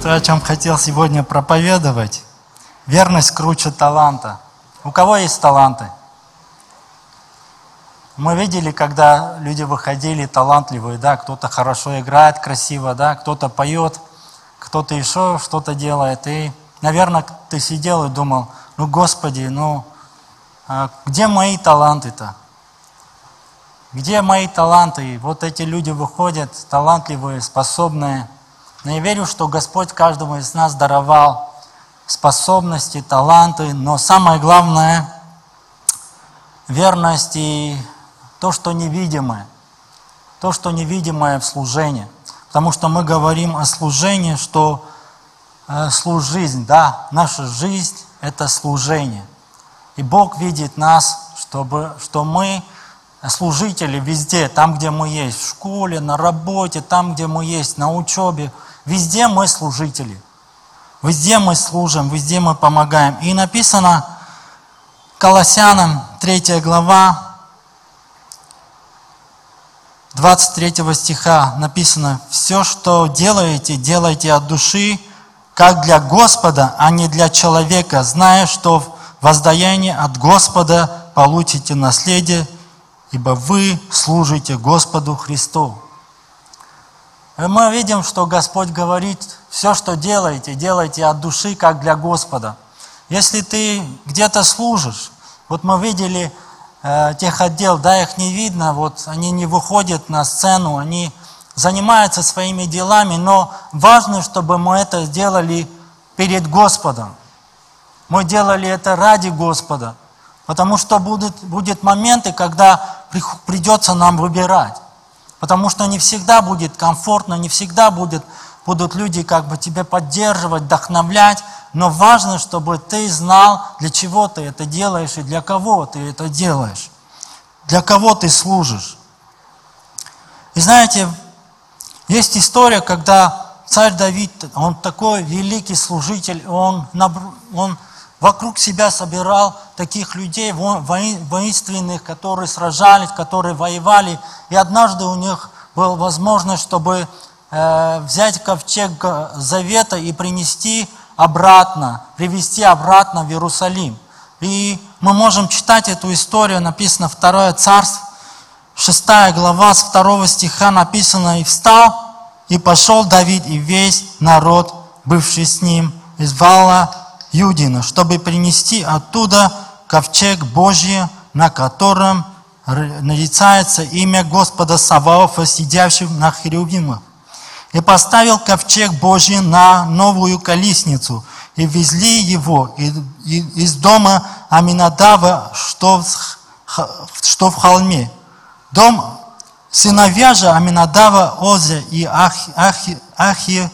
то, о чем хотел сегодня проповедовать. Верность круче таланта. У кого есть таланты? Мы видели, когда люди выходили талантливые, да, кто-то хорошо играет, красиво, да, кто-то поет, кто-то еще что-то делает. И, наверное, ты сидел и думал, ну, Господи, ну, а где мои таланты-то? Где мои таланты? Вот эти люди выходят, талантливые, способные. Но я верю, что Господь каждому из нас даровал способности, таланты, но самое главное – верность и то, что невидимое. То, что невидимое в служении. Потому что мы говорим о служении, что э, служить, да, наша жизнь – это служение. И Бог видит нас, чтобы, что мы – служители везде, там, где мы есть, в школе, на работе, там, где мы есть, на учебе, везде мы служители. Везде мы служим, везде мы помогаем. И написано Колоссянам, 3 глава, 23 стиха написано, «Все, что делаете, делайте от души, как для Господа, а не для человека, зная, что в воздаянии от Господа получите наследие, ибо вы служите Господу Христу. Мы видим, что Господь говорит, все, что делаете, делайте от души, как для Господа. Если ты где-то служишь, вот мы видели э, тех отдел, да, их не видно, вот они не выходят на сцену, они занимаются своими делами, но важно, чтобы мы это сделали перед Господом. Мы делали это ради Господа, потому что будут, будут моменты, когда придется нам выбирать. Потому что не всегда будет комфортно, не всегда будет, будут люди как бы тебя поддерживать, вдохновлять, но важно, чтобы ты знал, для чего ты это делаешь и для кого ты это делаешь, для кого ты служишь. И знаете, есть история, когда царь Давид, он такой великий служитель, он, он вокруг себя собирал таких людей воинственных, которые сражались, которые воевали. И однажды у них была возможность, чтобы э, взять ковчег Завета и принести обратно, привести обратно в Иерусалим. И мы можем читать эту историю, написано Второе Царство, 6 глава, с 2 стиха написано, «И встал, и пошел Давид и весь народ, бывший с ним, из Вала Юдина, чтобы принести оттуда ковчег Божий, на котором нарицается имя Господа Саваофа, сидящего на херувимах. И поставил ковчег Божий на новую колесницу, и везли его из дома Аминадава, что в холме. Дом сыновья же Аминадава, Озя и Ахи, Ахи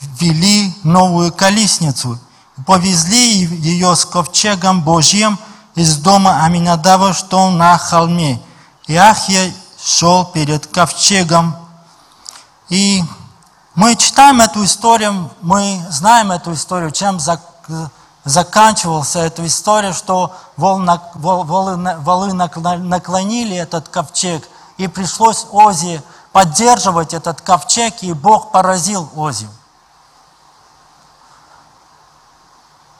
вели новую колесницу, повезли ее с ковчегом Божьим из дома Аминадава, что на холме. И Ахия шел перед ковчегом. И мы читаем эту историю, мы знаем эту историю, чем заканчивалась эта история, что волны, волы наклонили этот ковчег, и пришлось Ози поддерживать этот ковчег, и Бог поразил Озию.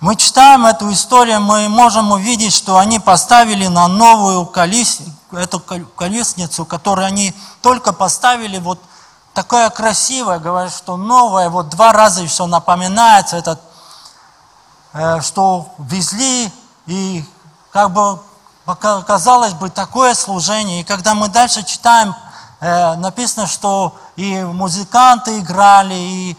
Мы читаем эту историю, мы можем увидеть, что они поставили на новую колес... эту колесницу, которую они только поставили, вот такая красивая, говорят, что новая, вот два раза еще напоминается этот, э, что везли, и как бы казалось бы такое служение. И когда мы дальше читаем, э, написано, что и музыканты играли, и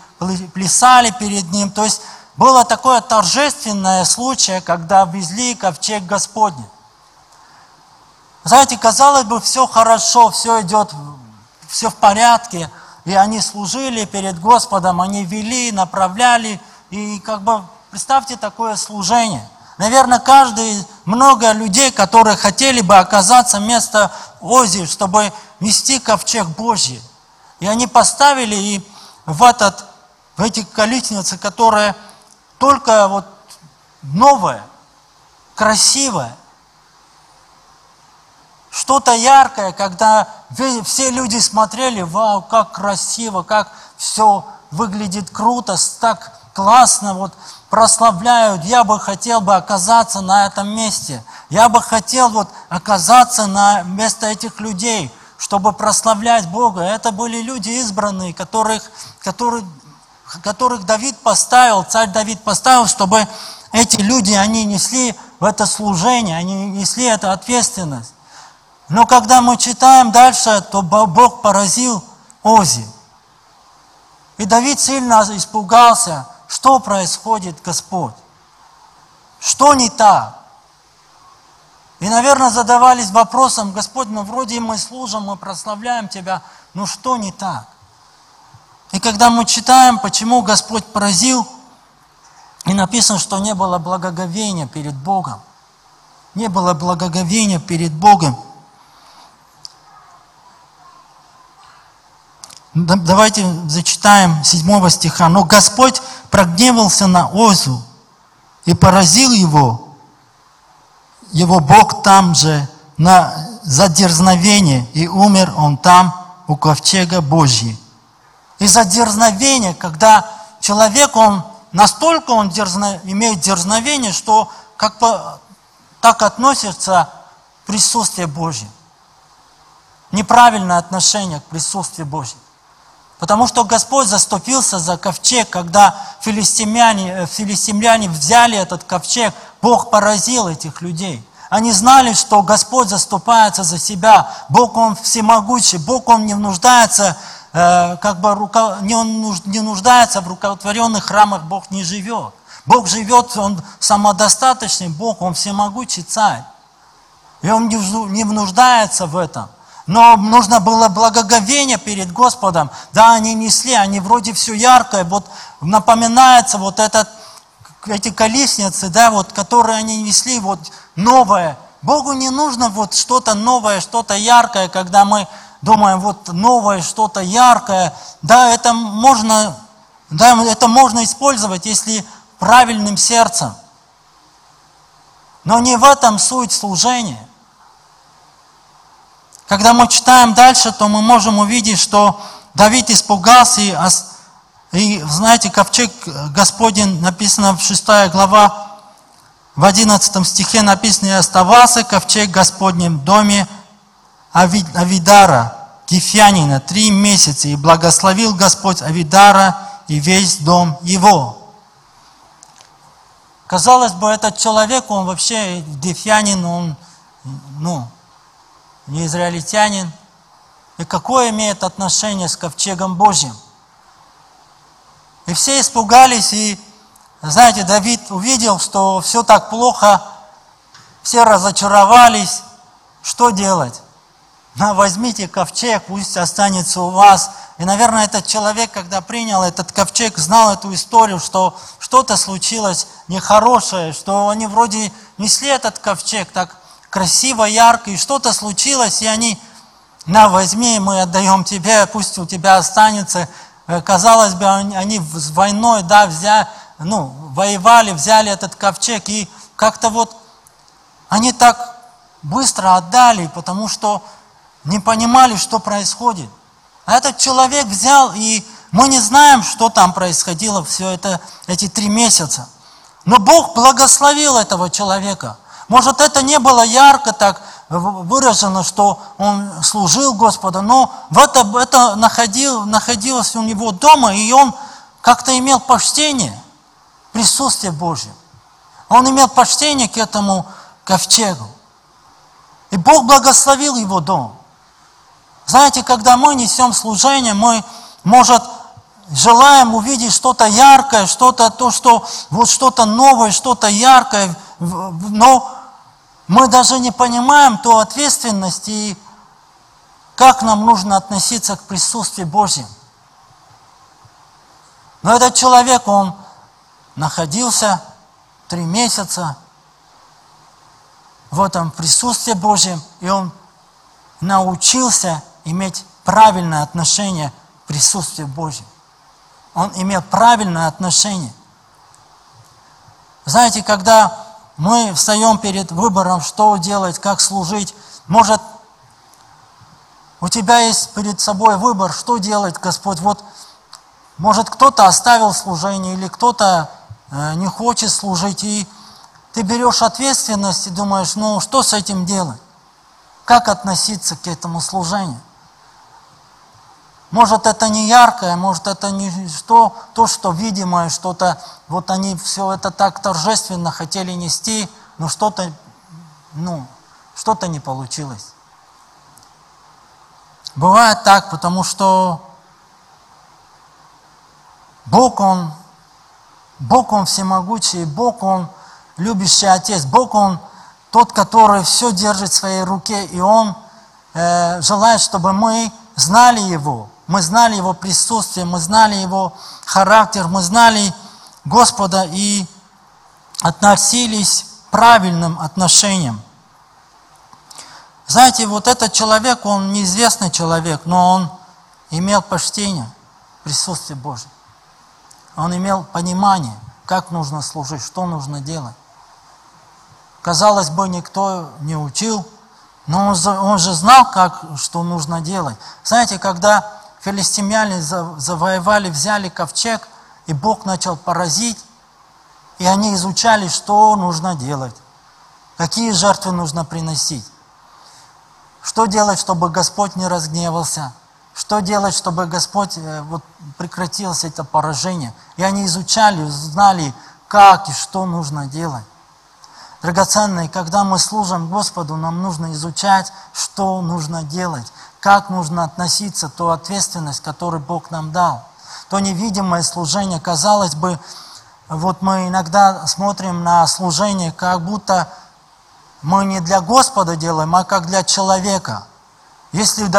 плясали перед ним, то есть было такое торжественное случай, когда везли ковчег Господний. Знаете, казалось бы, все хорошо, все идет, все в порядке, и они служили перед Господом, они вели, направляли, и как бы представьте такое служение. Наверное, каждый, много людей, которые хотели бы оказаться вместо Ози, чтобы нести ковчег Божий. И они поставили и в, этот, в эти колесницы, которые только вот новое, красивое, что-то яркое, когда все люди смотрели, вау, как красиво, как все выглядит круто, так классно, вот прославляют. Я бы хотел бы оказаться на этом месте. Я бы хотел вот оказаться на место этих людей, чтобы прославлять Бога. Это были люди избранные, которых, которых, которых Давид поставил, царь Давид поставил, чтобы эти люди, они несли в это служение, они несли эту ответственность. Но когда мы читаем дальше, то Бог поразил Ози. И Давид сильно испугался, что происходит, Господь. Что не так? И, наверное, задавались вопросом, Господь, ну вроде мы служим, мы прославляем Тебя, но что не так? И когда мы читаем, почему Господь поразил, и написано, что не было благоговения перед Богом. Не было благоговения перед Богом. Давайте зачитаем 7 стиха. «Но Господь прогневался на Озу и поразил его, его Бог там же, на, за дерзновение, и умер он там, у ковчега Божьей». И за дерзновение, когда человек, он настолько он дерзно, имеет дерзновение, что как бы так относится к присутствию Божьему. Неправильное отношение к присутствию Божьему. Потому что Господь заступился за ковчег, когда филистимляне, э, филистимляне взяли этот ковчег, Бог поразил этих людей. Они знали, что Господь заступается за себя. Бог, Он всемогущий. Бог, Он не нуждается, как бы, рука, не, Он не нуждается в рукотворенных храмах, Бог не живет. Бог живет, Он самодостаточный Бог, Он всемогущий царь. И Он не нуждается в этом. Но нужно было благоговение перед Господом. Да, они несли, они вроде все яркое. Вот напоминается вот этот, эти колесницы, да, вот, которые они несли, вот новое. Богу не нужно вот что-то новое, что-то яркое, когда мы думаем, вот новое, что-то яркое. Да, это можно, да, это можно использовать, если правильным сердцем. Но не в этом суть служения. Когда мы читаем дальше, то мы можем увидеть, что Давид испугался, и, и знаете, ковчег Господень, написано в 6 глава, в 11 стихе написано, «И оставался ковчег Господнем в доме Авидара, Кифянина, три месяца, и благословил Господь Авидара и весь дом его». Казалось бы, этот человек, он вообще дефянин, он, ну, не израильтянин, и какое имеет отношение с ковчегом Божьим. И все испугались, и, знаете, Давид увидел, что все так плохо, все разочаровались. Что делать? На, возьмите ковчег, пусть останется у вас. И, наверное, этот человек, когда принял этот ковчег, знал эту историю, что что-то случилось нехорошее, что они вроде несли этот ковчег так красиво, ярко, и что-то случилось, и они, на, возьми, мы отдаем тебе, пусть у тебя останется. Э, казалось бы, они с войной, да, взяли, ну, воевали, взяли этот ковчег, и как-то вот они так быстро отдали, потому что не понимали, что происходит. А этот человек взял, и мы не знаем, что там происходило все это, эти три месяца. Но Бог благословил этого человека – может, это не было ярко так выражено, что он служил Господу, но в это, это находил, находилось у него дома, и он как-то имел почтение, присутствие Божье. Он имел почтение к этому ковчегу. И Бог благословил его дом. Знаете, когда мы несем служение, мы, может, желаем увидеть что-то яркое, что-то, то, что, вот что-то новое, что-то яркое, но мы даже не понимаем ту ответственность и как нам нужно относиться к присутствию Божьему. Но этот человек, он находился три месяца в этом присутствии Божьем, и он научился иметь правильное отношение к присутствию Божьему. Он имел правильное отношение. Знаете, когда мы встаем перед выбором, что делать, как служить. Может, у тебя есть перед собой выбор, что делать, Господь. Вот Может, кто-то оставил служение, или кто-то э, не хочет служить, и ты берешь ответственность и думаешь, ну что с этим делать? Как относиться к этому служению? Может, это не яркое, может, это не что, то, что видимое, что-то, вот они все это так торжественно хотели нести, но что-то, ну, что-то не получилось. Бывает так, потому что Бог, Он, Бог, Он всемогучий, Бог, Он любящий Отец, Бог, Он тот, который все держит в своей руке, и Он э, желает, чтобы мы знали Его, мы знали Его присутствие, мы знали Его характер, мы знали Господа и относились правильным отношением. Знаете, вот этот человек, он неизвестный человек, но он имел почтение, присутствие Божье. Он имел понимание, как нужно служить, что нужно делать. Казалось бы, никто не учил, но он, он же знал, как, что нужно делать. Знаете, когда филистимляне завоевали, взяли ковчег, и Бог начал поразить, и они изучали, что нужно делать, какие жертвы нужно приносить, что делать, чтобы Господь не разгневался, что делать, чтобы Господь э, вот, прекратилось это поражение. И они изучали, знали, как и что нужно делать. Драгоценные, когда мы служим Господу, нам нужно изучать, что нужно делать, как нужно относиться, ту ответственность, которую Бог нам дал. То невидимое служение, казалось бы, вот мы иногда смотрим на служение, как будто мы не для Господа делаем, а как для человека. Если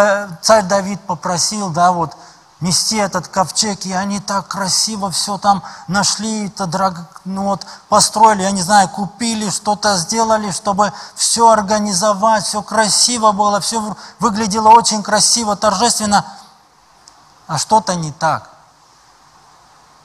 царь Давид попросил, да, вот, нести этот ковчег, и они так красиво все там нашли, это драг... ну вот, построили, я не знаю, купили, что-то сделали, чтобы все организовать, все красиво было, все выглядело очень красиво, торжественно, а что-то не так.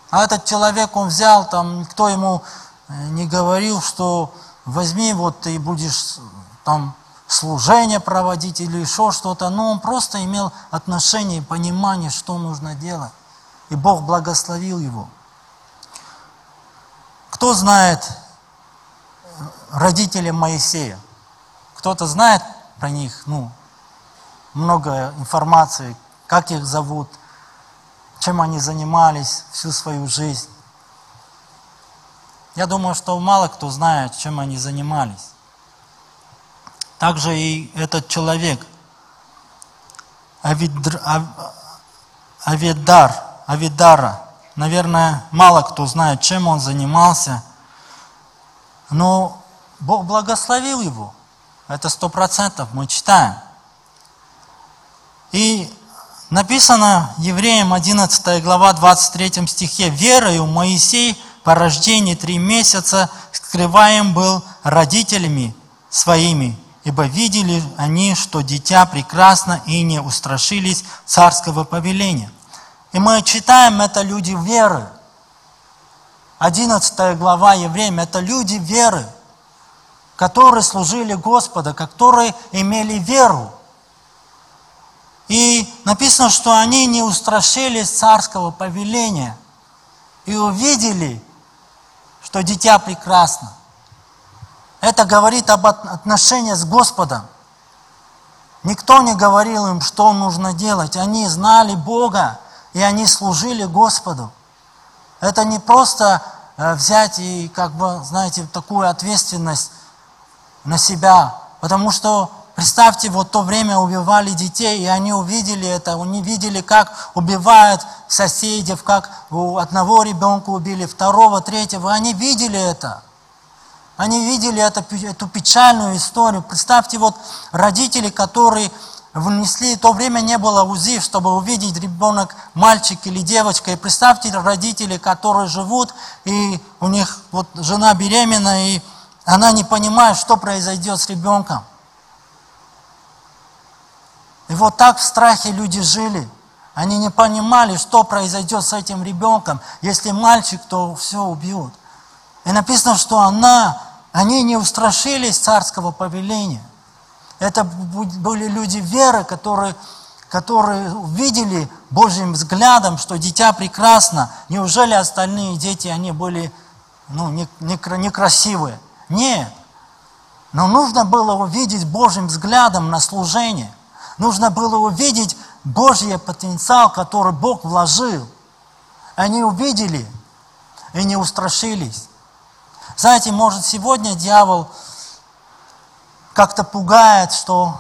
А этот человек, он взял, там, никто ему э, не говорил, что возьми, вот ты будешь там служение проводить или еще что-то, но он просто имел отношение и понимание, что нужно делать. И Бог благословил его. Кто знает родителей Моисея? Кто-то знает про них, ну, много информации, как их зовут, чем они занимались всю свою жизнь. Я думаю, что мало кто знает, чем они занимались. Также и этот человек, Авидр, Авидар, Авидара, наверное, мало кто знает, чем он занимался, но Бог благословил его. Это сто процентов мы читаем. И написано Евреям 11 глава 23 стихе, «Верою Моисей по рождении три месяца скрываем был родителями своими, ибо видели они, что дитя прекрасно и не устрашились царского повеления. И мы читаем, это люди веры. 11 глава Евреям – это люди веры, которые служили Господа, которые имели веру. И написано, что они не устрашились царского повеления и увидели, что дитя прекрасно. Это говорит об отношении с Господом. Никто не говорил им, что нужно делать. Они знали Бога, и они служили Господу. Это не просто э, взять и, как бы, знаете, такую ответственность на себя. Потому что, представьте, вот то время убивали детей, и они увидели это, они видели, как убивают соседей, как у одного ребенка убили, второго, третьего. Они видели это. Они видели это, эту печальную историю. Представьте, вот родители, которые внесли, в то время не было УЗИ, чтобы увидеть ребенок, мальчик или девочка. И представьте родители, которые живут, и у них вот жена беременна, и она не понимает, что произойдет с ребенком. И вот так в страхе люди жили. Они не понимали, что произойдет с этим ребенком. Если мальчик, то все убьют. И написано, что она, они не устрашились царского повеления. Это были люди веры, которые которые увидели Божьим взглядом, что дитя прекрасно. Неужели остальные дети, они были ну, некрасивые? Нет. Но нужно было увидеть Божьим взглядом на служение. Нужно было увидеть Божий потенциал, который Бог вложил. Они увидели и не устрашились. Знаете, может сегодня дьявол как-то пугает, что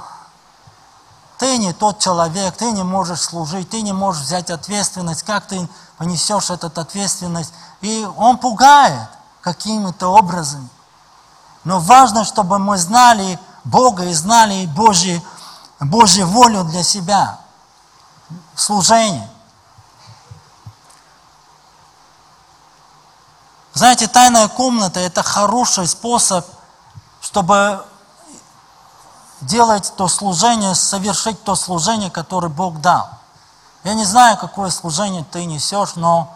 ты не тот человек, ты не можешь служить, ты не можешь взять ответственность, как ты понесешь эту ответственность. И он пугает какими-то образами. Но важно, чтобы мы знали Бога и знали Божью, Божью волю для себя, служение. Знаете, тайная комната – это хороший способ, чтобы делать то служение, совершить то служение, которое Бог дал. Я не знаю, какое служение ты несешь, но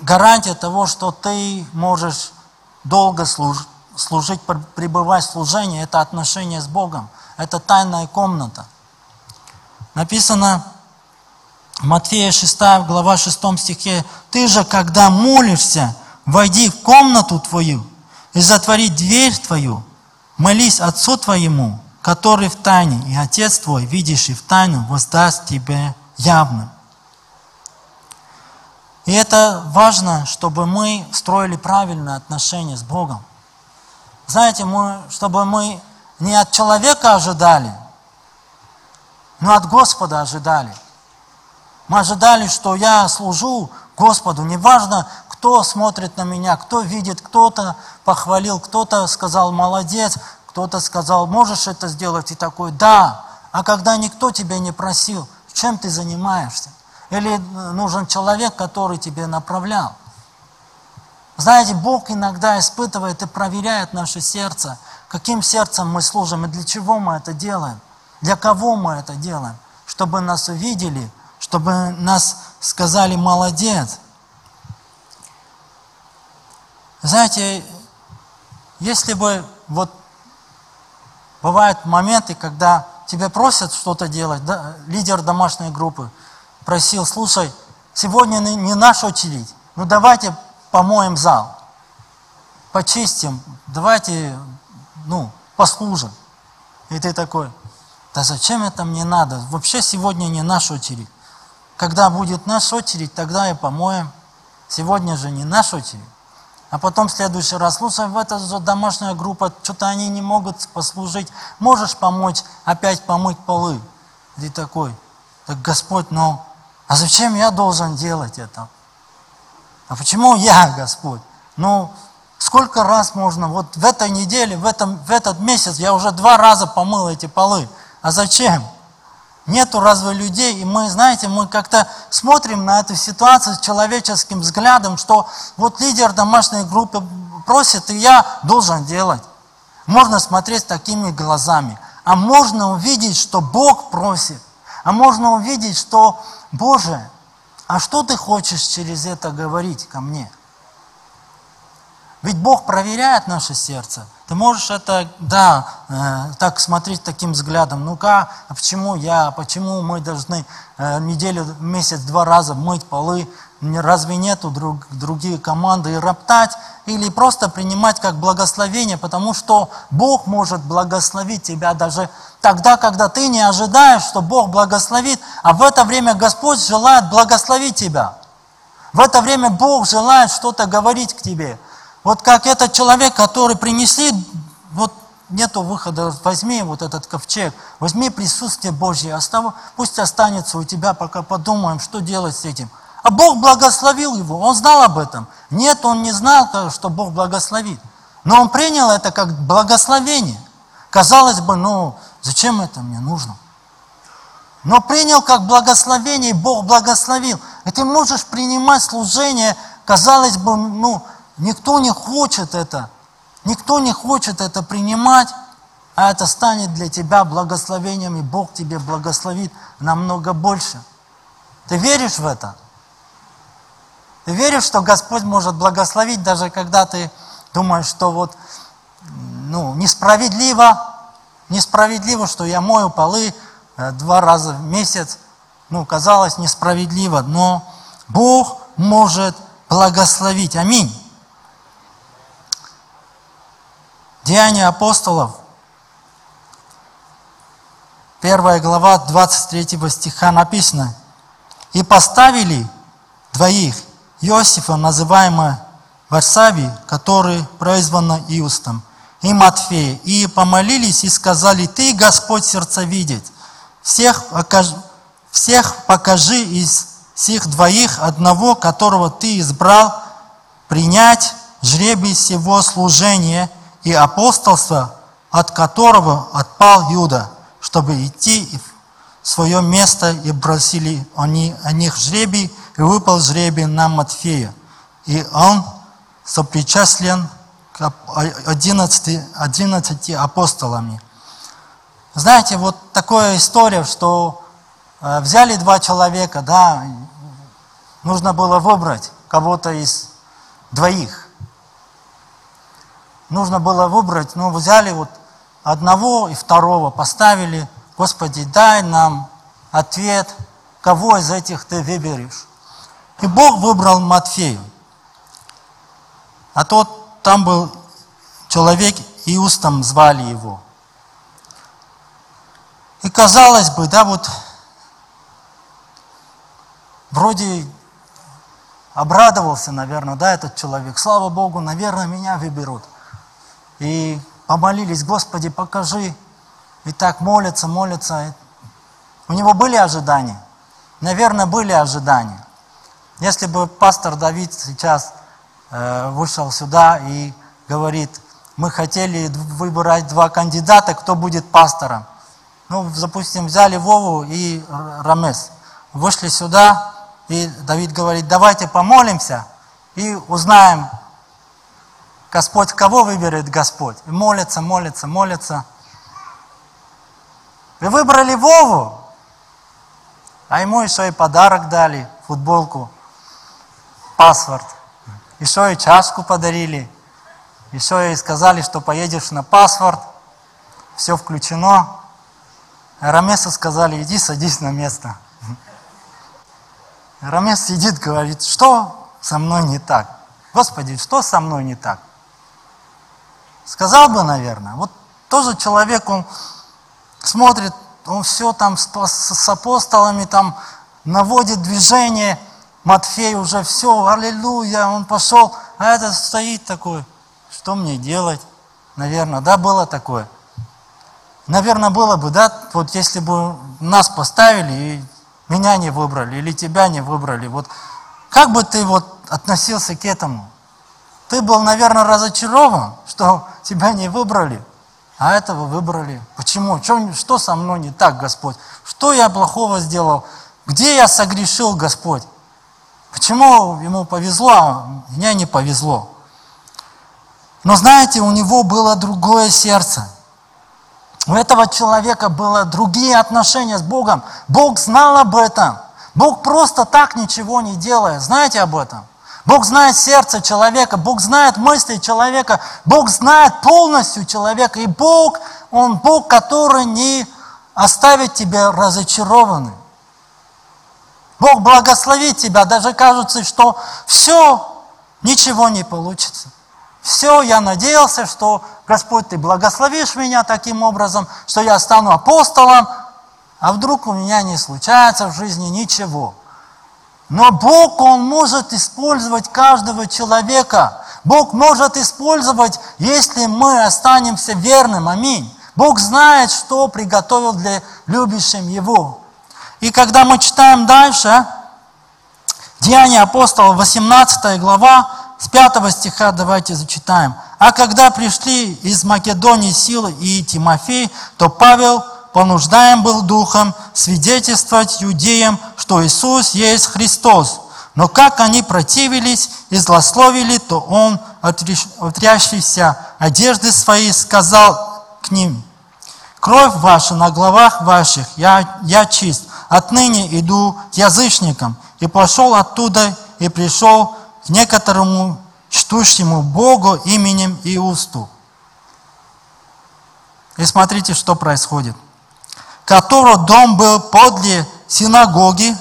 гарантия того, что ты можешь долго служить, пребывать в служении, это отношение с Богом. Это тайная комната. Написано Матфея 6, глава 6 стихе, «Ты же, когда молишься, войди в комнату твою и затвори дверь твою, молись Отцу твоему, который в тайне, и Отец твой, видящий в тайну, воздаст тебе явно. И это важно, чтобы мы строили правильные отношения с Богом. Знаете, мы, чтобы мы не от человека ожидали, но от Господа ожидали. Мы ожидали, что я служу Господу, неважно, кто смотрит на меня, кто видит, кто-то похвалил, кто-то сказал молодец, кто-то сказал, можешь это сделать, и такой, да. А когда никто тебя не просил, чем ты занимаешься? Или нужен человек, который тебе направлял? Знаете, Бог иногда испытывает и проверяет наше сердце, каким сердцем мы служим и для чего мы это делаем, для кого мы это делаем, чтобы нас увидели, чтобы нас сказали «молодец». Знаете, если бы вот бывают моменты, когда тебя просят что-то делать, да, лидер домашней группы просил, слушай, сегодня не наша очередь, ну давайте помоем зал, почистим, давайте, ну, послужим. И ты такой, да зачем это мне надо? Вообще сегодня не наша очередь. Когда будет наша очередь, тогда и помоем. Сегодня же не наша очередь. А потом в следующий раз, слушай, в это же домашняя группа, что-то они не могут послужить. Можешь помочь опять помыть полы? И такой, так Господь, ну, а зачем я должен делать это? А почему я, Господь? Ну, сколько раз можно, вот в этой неделе, в, этом, в этот месяц я уже два раза помыл эти полы. А зачем? Нету разве людей, и мы, знаете, мы как-то смотрим на эту ситуацию с человеческим взглядом, что вот лидер домашней группы просит, и я должен делать. Можно смотреть такими глазами. А можно увидеть, что Бог просит. А можно увидеть, что, Боже, а что ты хочешь через это говорить ко мне? Ведь Бог проверяет наше сердце. Ты можешь это, да, э, так смотреть таким взглядом. Ну-ка, а почему я, почему мы должны э, неделю, месяц, два раза мыть полы? Разве нету друг, другие команды и роптать? Или просто принимать как благословение, потому что Бог может благословить тебя даже тогда, когда ты не ожидаешь, что Бог благословит, а в это время Господь желает благословить тебя. В это время Бог желает что-то говорить к тебе. Вот как этот человек, который принесли, вот нету выхода, возьми вот этот ковчег, возьми присутствие Божье, остав, пусть останется у тебя, пока подумаем, что делать с этим. А Бог благословил его, он знал об этом. Нет, он не знал, что Бог благословит. Но он принял это как благословение. Казалось бы, ну, зачем это мне нужно? Но принял как благословение, Бог благословил. И ты можешь принимать служение, казалось бы, ну, Никто не хочет это. Никто не хочет это принимать, а это станет для тебя благословением, и Бог тебе благословит намного больше. Ты веришь в это? Ты веришь, что Господь может благословить, даже когда ты думаешь, что вот ну, несправедливо, несправедливо, что я мою полы, э, два раза в месяц, ну, казалось несправедливо, но Бог может благословить. Аминь. Деяния апостолов, первая глава 23 стиха написано. «И поставили двоих, Иосифа, называемого Варсавий, который произвано Иустом, и Матфея, и помолились и сказали, «Ты, Господь, сердца видеть, всех, покажи, всех покажи из всех двоих одного, которого Ты избрал, принять жребий всего служения и апостолства, от которого отпал Юда, чтобы идти в свое место, и бросили они о них жребий, и выпал жребий на Матфея. И он сопричаслен к 11, 11 апостолами. Знаете, вот такая история, что э, взяли два человека, да, нужно было выбрать кого-то из двоих. Нужно было выбрать, ну, взяли вот одного и второго, поставили, Господи, дай нам ответ, кого из этих ты выберешь. И Бог выбрал Матфея. А тот, там был человек, Иустом звали его. И казалось бы, да, вот вроде обрадовался, наверное, да, этот человек. Слава Богу, наверное, меня выберут. И помолились, Господи, покажи. И так молятся, молятся. У него были ожидания? Наверное, были ожидания. Если бы пастор Давид сейчас э, вышел сюда и говорит, мы хотели выбирать два кандидата, кто будет пастором. Ну, допустим, взяли Вову и Рамес. Вышли сюда, и Давид говорит, давайте помолимся и узнаем, Господь, кого выберет Господь. И молится, молится, молится. Вы выбрали Вову, а ему еще и подарок дали, футболку паспорт. Еще и чашку подарили. Еще и сказали, что поедешь на паспорт. Все включено. Рамесу сказали, иди садись на место. Рамес сидит, говорит, что со мной не так? Господи, что со мной не так? Сказал бы, наверное. Вот тоже человек, он смотрит, он все там с, с апостолами там наводит движение – Матфей уже все, аллилуйя, он пошел, а этот стоит такой, что мне делать? Наверное, да, было такое. Наверное, было бы, да, вот если бы нас поставили и меня не выбрали, или тебя не выбрали, вот как бы ты вот относился к этому? Ты был, наверное, разочарован, что тебя не выбрали, а этого выбрали. Почему? Что, что со мной не так, Господь? Что я плохого сделал? Где я согрешил, Господь? Почему ему повезло, а мне не повезло? Но знаете, у него было другое сердце. У этого человека было другие отношения с Богом. Бог знал об этом. Бог просто так ничего не делает. Знаете об этом? Бог знает сердце человека, Бог знает мысли человека, Бог знает полностью человека. И Бог, Он Бог, который не оставит тебя разочарованным. Бог благословит тебя, даже кажется, что все, ничего не получится. Все, я надеялся, что Господь, Ты благословишь меня таким образом, что я стану апостолом, а вдруг у меня не случается в жизни ничего. Но Бог, Он может использовать каждого человека. Бог может использовать, если мы останемся верным. Аминь. Бог знает, что приготовил для любящим Его. И когда мы читаем дальше, Деяния апостола, 18 глава, с 5 стиха давайте зачитаем. «А когда пришли из Македонии Сила и Тимофей, то Павел понуждаем был духом свидетельствовать иудеям, что Иисус есть Христос. Но как они противились и злословили, то он, отрящийся одежды своей, сказал к ним, «Кровь ваша на головах ваших, я, я чист, отныне иду к язычникам. И пошел оттуда и пришел к некоторому чтущему Богу именем Иусту. И смотрите, что происходит. Которого дом был подле синагоги.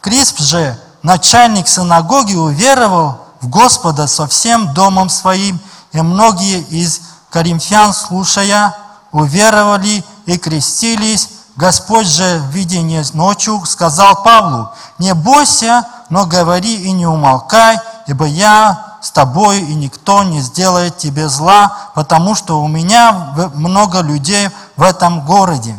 Крисп же, начальник синагоги, уверовал в Господа со всем домом своим, и многие из коринфян, слушая, уверовали и крестились. Господь же в видении ночью сказал Павлу, «Не бойся, но говори и не умолкай, ибо я с тобой, и никто не сделает тебе зла, потому что у меня много людей в этом городе».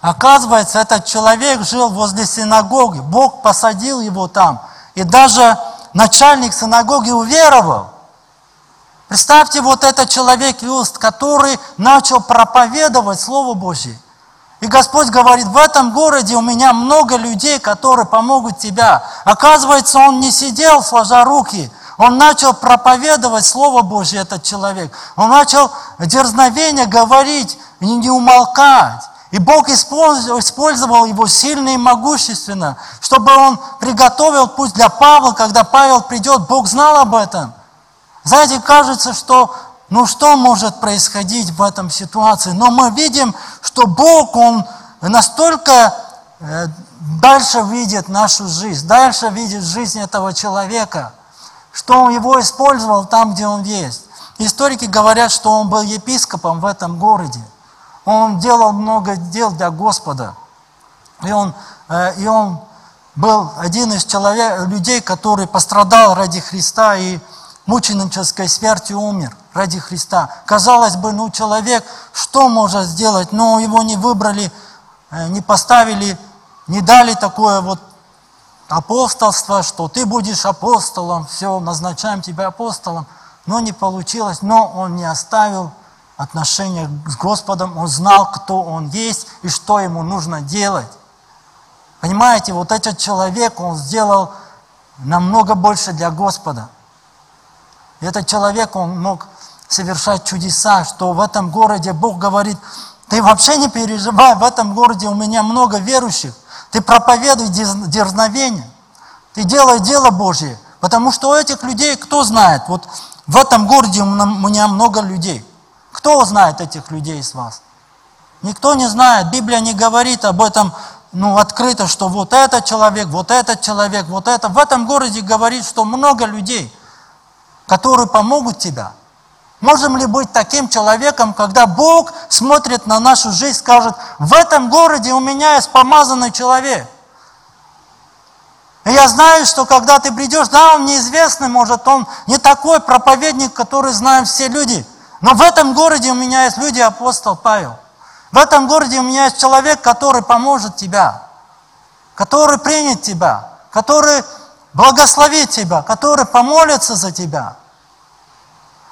Оказывается, этот человек жил возле синагоги. Бог посадил его там. И даже начальник синагоги уверовал. Представьте, вот этот человек Иуст, который начал проповедовать Слово Божье. И Господь говорит, в этом городе у меня много людей, которые помогут тебя. Оказывается, он не сидел, сложа руки. Он начал проповедовать Слово Божье, этот человек. Он начал дерзновение говорить, не умолкать. И Бог использовал его сильно и могущественно, чтобы он приготовил путь для Павла, когда Павел придет. Бог знал об этом. Знаете, кажется, что ну что может происходить в этом ситуации? Но мы видим, что Бог, Он настолько э, дальше видит нашу жизнь, дальше видит жизнь этого человека, что Он его использовал там, где он есть. Историки говорят, что он был епископом в этом городе. Он делал много дел для Господа. И он, э, и он был один из человек, людей, который пострадал ради Христа и мученической смертью умер ради Христа. Казалось бы, ну человек что может сделать? Но его не выбрали, э, не поставили, не дали такое вот апостолство, что ты будешь апостолом, все, назначаем тебя апостолом. Но не получилось, но он не оставил отношения с Господом, он знал, кто он есть и что ему нужно делать. Понимаете, вот этот человек, он сделал намного больше для Господа. Этот человек, он мог совершать чудеса, что в этом городе Бог говорит, ты вообще не переживай, в этом городе у меня много верующих. Ты проповедуй дерзновение. Ты делай дело Божье. Потому что у этих людей, кто знает, вот в этом городе у меня много людей. Кто знает этих людей из вас? Никто не знает. Библия не говорит об этом ну, открыто, что вот этот человек, вот этот человек, вот это. В этом городе говорит, что много людей, которые помогут тебя. Можем ли быть таким человеком, когда Бог смотрит на нашу жизнь скажет, в этом городе у меня есть помазанный человек. И я знаю, что когда ты придешь, да, он неизвестный, может, он не такой проповедник, который знают все люди – но в этом городе у меня есть люди, апостол Павел. В этом городе у меня есть человек, который поможет тебя, который примет тебя, который благословит тебя, который помолится за тебя.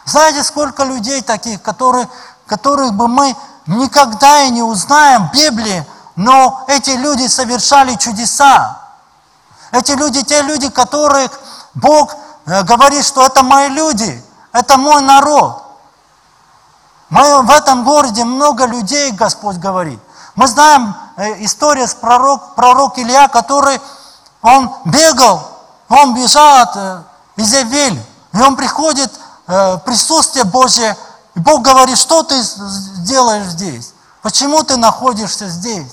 Знаете, сколько людей таких, которые, которых бы мы никогда и не узнаем в Библии, но эти люди совершали чудеса. Эти люди, те люди, которых Бог э, говорит, что это мои люди, это мой народ. Мы в этом городе много людей, Господь говорит. Мы знаем э, историю с пророк, пророк Илья, который, он бегал, он бежал от э, Изевель, и он приходит э, в присутствие Божье, и Бог говорит, что ты делаешь здесь? Почему ты находишься здесь?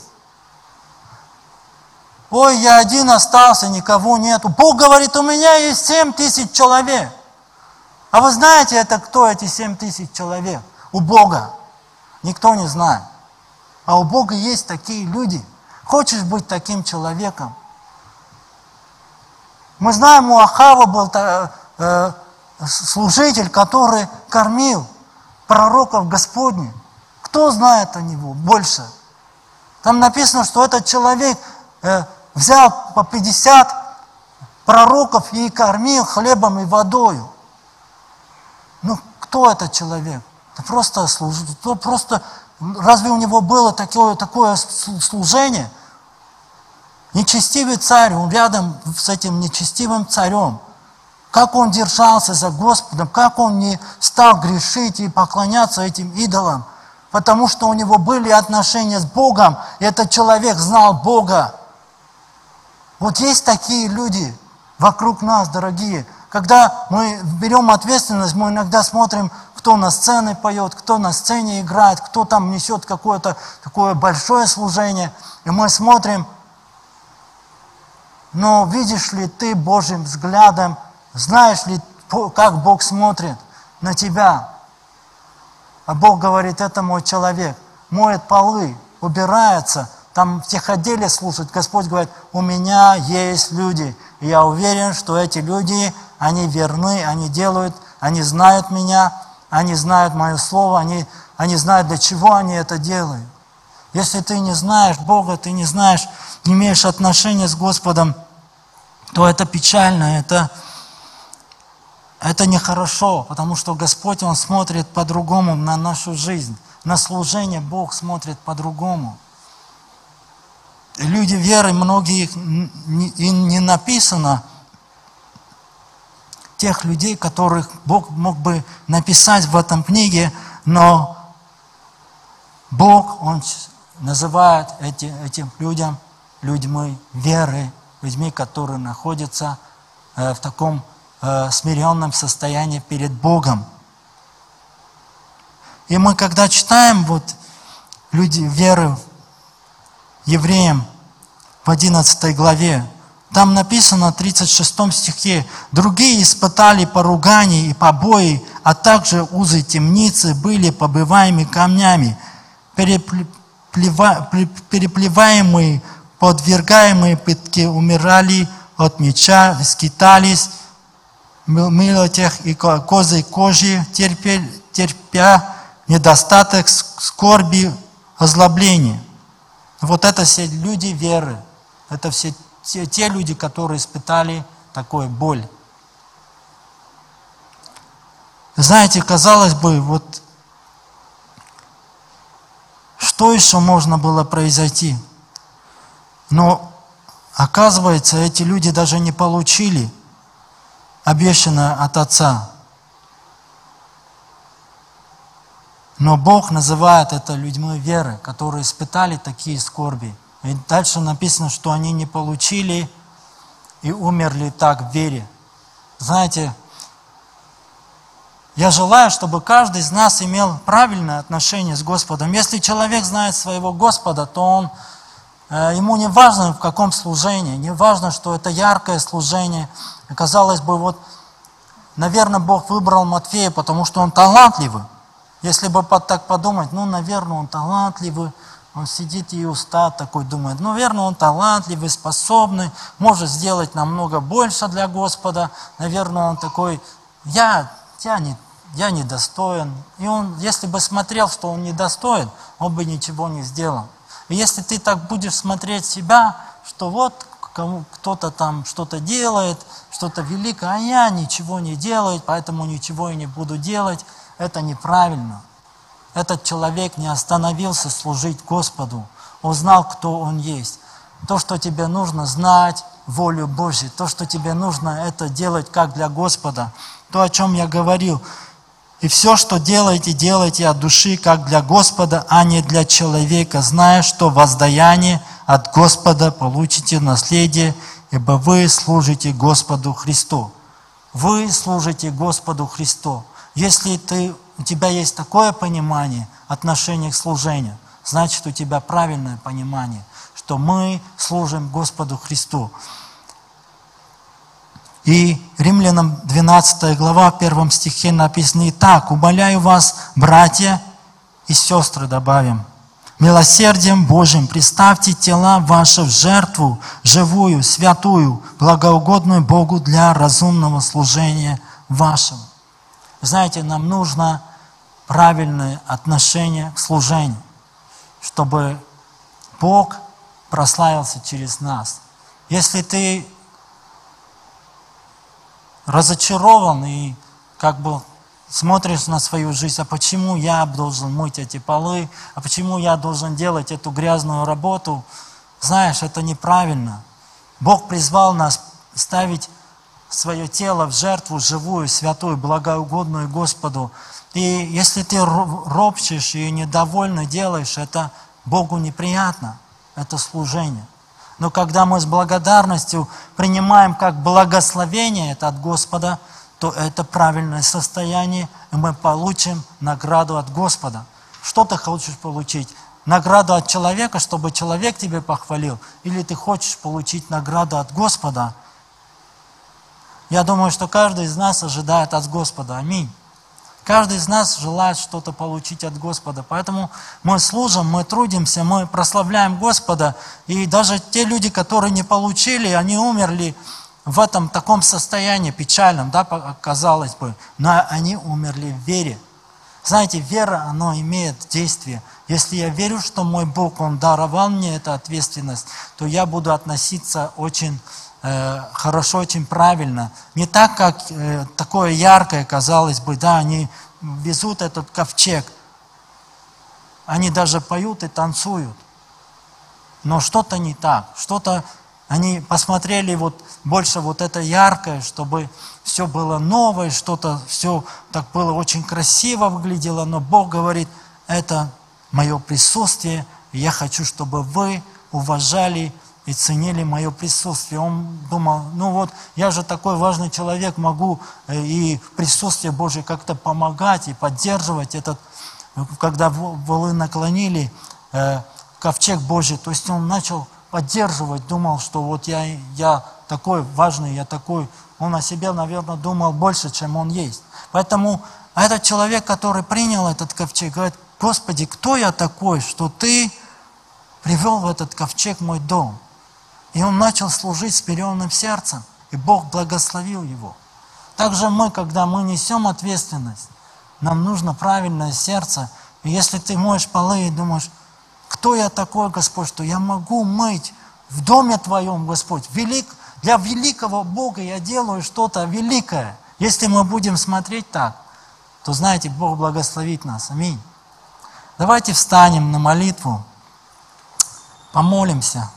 Ой, я один остался, никого нету. Бог говорит, у меня есть семь тысяч человек. А вы знаете, это кто эти семь тысяч человек? У Бога. Никто не знает. А у Бога есть такие люди. Хочешь быть таким человеком? Мы знаем, у Ахава был э, служитель, который кормил пророков Господних. Кто знает о него больше? Там написано, что этот человек э, взял по 50 пророков и кормил хлебом и водою. Ну, кто этот человек? Да просто, то просто разве у него было такое, такое служение? Нечестивый царь, он рядом с этим нечестивым царем. Как он держался за Господом, как он не стал грешить и поклоняться этим идолам. Потому что у него были отношения с Богом, и этот человек знал Бога. Вот есть такие люди вокруг нас, дорогие. Когда мы берем ответственность, мы иногда смотрим кто на сцене поет, кто на сцене играет, кто там несет какое-то такое большое служение. И мы смотрим, но видишь ли ты Божьим взглядом, знаешь ли, как Бог смотрит на тебя? А Бог говорит, это мой человек, моет полы, убирается, там в техотделе слушает. Господь говорит, у меня есть люди. И я уверен, что эти люди, они верны, они делают, они знают меня, они знают мое слово, они, они знают, для чего они это делают. Если ты не знаешь Бога, ты не знаешь, не имеешь отношения с Господом, то это печально, это, это нехорошо, потому что Господь, Он смотрит по-другому на нашу жизнь. На служение Бог смотрит по-другому. Люди веры, многие не, не написано тех людей, которых Бог мог бы написать в этом книге, но Бог, Он называет эти, этим людям людьми веры, людьми, которые находятся э, в таком э, смиренном состоянии перед Богом. И мы, когда читаем вот люди веры евреям в 11 главе, там написано в 36 стихе, «Другие испытали поругания и побои, а также узы темницы были побываемыми камнями, переплеваемые подвергаемые пытке умирали от меча, скитались, милотях и козой кожи, терпя, терпя недостаток скорби, озлобления. Вот это все люди веры. Это все те, те люди, которые испытали такую боль. Знаете, казалось бы, вот что еще можно было произойти? Но оказывается, эти люди даже не получили обещанное от Отца. Но Бог называет это людьми веры, которые испытали такие скорби. И дальше написано, что они не получили и умерли так в вере. Знаете, я желаю, чтобы каждый из нас имел правильное отношение с Господом. Если человек знает своего Господа, то он Э, ему не важно, в каком служении, не важно, что это яркое служение. Казалось бы, вот, наверное, Бог выбрал Матфея, потому что он талантливый. Если бы так подумать, ну, наверное, он талантливый, он сидит и уста такой думает, ну, наверное, он талантливый, способный, может сделать намного больше для Господа. Наверное, он такой, я, я, не, я недостоин. И он, если бы смотрел, что он недостоин, он бы ничего не сделал. И если ты так будешь смотреть себя, что вот кто-то там что-то делает, что-то великое, а я ничего не делаю, поэтому ничего и не буду делать, это неправильно. Этот человек не остановился служить Господу, он знал, кто он есть. То, что тебе нужно знать, волю Божью, то, что тебе нужно, это делать как для Господа. То, о чем я говорил – и все, что делаете, делайте от души, как для Господа, а не для человека, зная, что воздаяние от Господа получите наследие, ибо вы служите Господу Христу. Вы служите Господу Христу. Если ты, у тебя есть такое понимание отношения к служению, значит у тебя правильное понимание, что мы служим Господу Христу. И Римлянам 12 глава, в первом стихе написано, «Итак, умоляю вас, братья и сестры, добавим, милосердием Божьим представьте тела ваши в жертву, живую, святую, благоугодную Богу для разумного служения вашим». Знаете, нам нужно правильное отношение к служению, чтобы Бог прославился через нас. Если ты разочарован и как бы смотришь на свою жизнь, а почему я должен мыть эти полы, а почему я должен делать эту грязную работу, знаешь, это неправильно. Бог призвал нас ставить свое тело в жертву живую, святую, благоугодную Господу. И если ты ропчешь и недовольно делаешь, это Богу неприятно, это служение. Но когда мы с благодарностью принимаем как благословение это от Господа, то это правильное состояние, и мы получим награду от Господа. Что ты хочешь получить? Награду от человека, чтобы человек тебе похвалил? Или ты хочешь получить награду от Господа? Я думаю, что каждый из нас ожидает от Господа. Аминь. Каждый из нас желает что-то получить от Господа. Поэтому мы служим, мы трудимся, мы прославляем Господа. И даже те люди, которые не получили, они умерли в этом таком состоянии печальном, да, казалось бы, но они умерли в вере. Знаете, вера, она имеет действие. Если я верю, что мой Бог, Он даровал мне эту ответственность, то я буду относиться очень э, хорошо, очень правильно. Не так, как э, такое яркое, казалось бы, да, они везут этот ковчег. Они даже поют и танцуют. Но что-то не так, что-то они посмотрели вот больше вот это яркое, чтобы все было новое, что-то все так было очень красиво выглядело, но Бог говорит, это мое присутствие, я хочу, чтобы вы уважали и ценили мое присутствие. Он думал, ну вот, я же такой важный человек, могу э, и в присутствии Божье как-то помогать и поддерживать этот, когда волы наклонили э, ковчег Божий, то есть он начал поддерживать, думал, что вот я, я такой важный, я такой, он о себе, наверное, думал больше, чем он есть. Поэтому этот человек, который принял этот ковчег, говорит, Господи, кто я такой, что Ты привел в этот ковчег мой дом? И он начал служить с переменным сердцем, и Бог благословил его. Также мы, когда мы несем ответственность, нам нужно правильное сердце. И если ты моешь полы и думаешь, кто я такой, Господь, что я могу мыть в доме Твоем, Господь. Велик, для великого Бога я делаю что-то великое. Если мы будем смотреть так, то знаете, Бог благословит нас. Аминь. Давайте встанем на молитву, помолимся.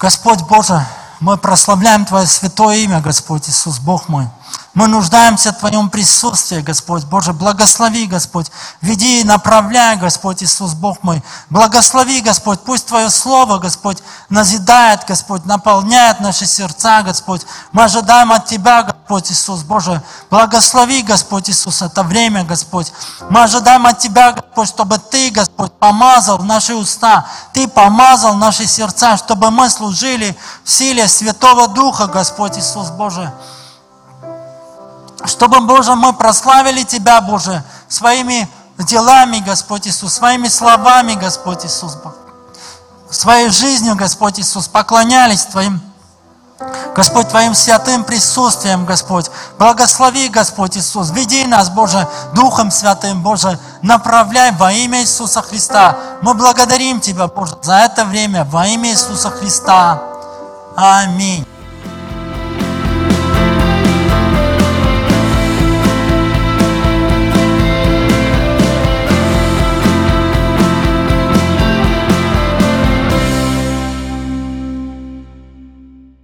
Господь Боже, мы прославляем Твое святое имя, Господь Иисус, Бог мой. Мы нуждаемся в Твоем присутствии, Господь. Боже, благослови, Господь. Веди и направляй, Господь Иисус, Бог мой. Благослови, Господь. Пусть Твое Слово, Господь, назидает, Господь, наполняет наши сердца, Господь. Мы ожидаем от Тебя, Господь Иисус, Боже. Благослови, Господь Иисус, это время, Господь. Мы ожидаем от Тебя, Господь, чтобы Ты, Господь, помазал наши уста. Ты помазал наши сердца, чтобы мы служили в силе Святого Духа, Господь Иисус, Боже чтобы, Боже, мы прославили Тебя, Боже, своими делами, Господь Иисус, своими словами, Господь Иисус, своей жизнью, Господь Иисус, поклонялись Твоим, Господь, Твоим святым присутствием, Господь. Благослови, Господь Иисус, веди нас, Боже, Духом Святым, Боже, направляй во имя Иисуса Христа. Мы благодарим Тебя, Боже, за это время во имя Иисуса Христа. Аминь.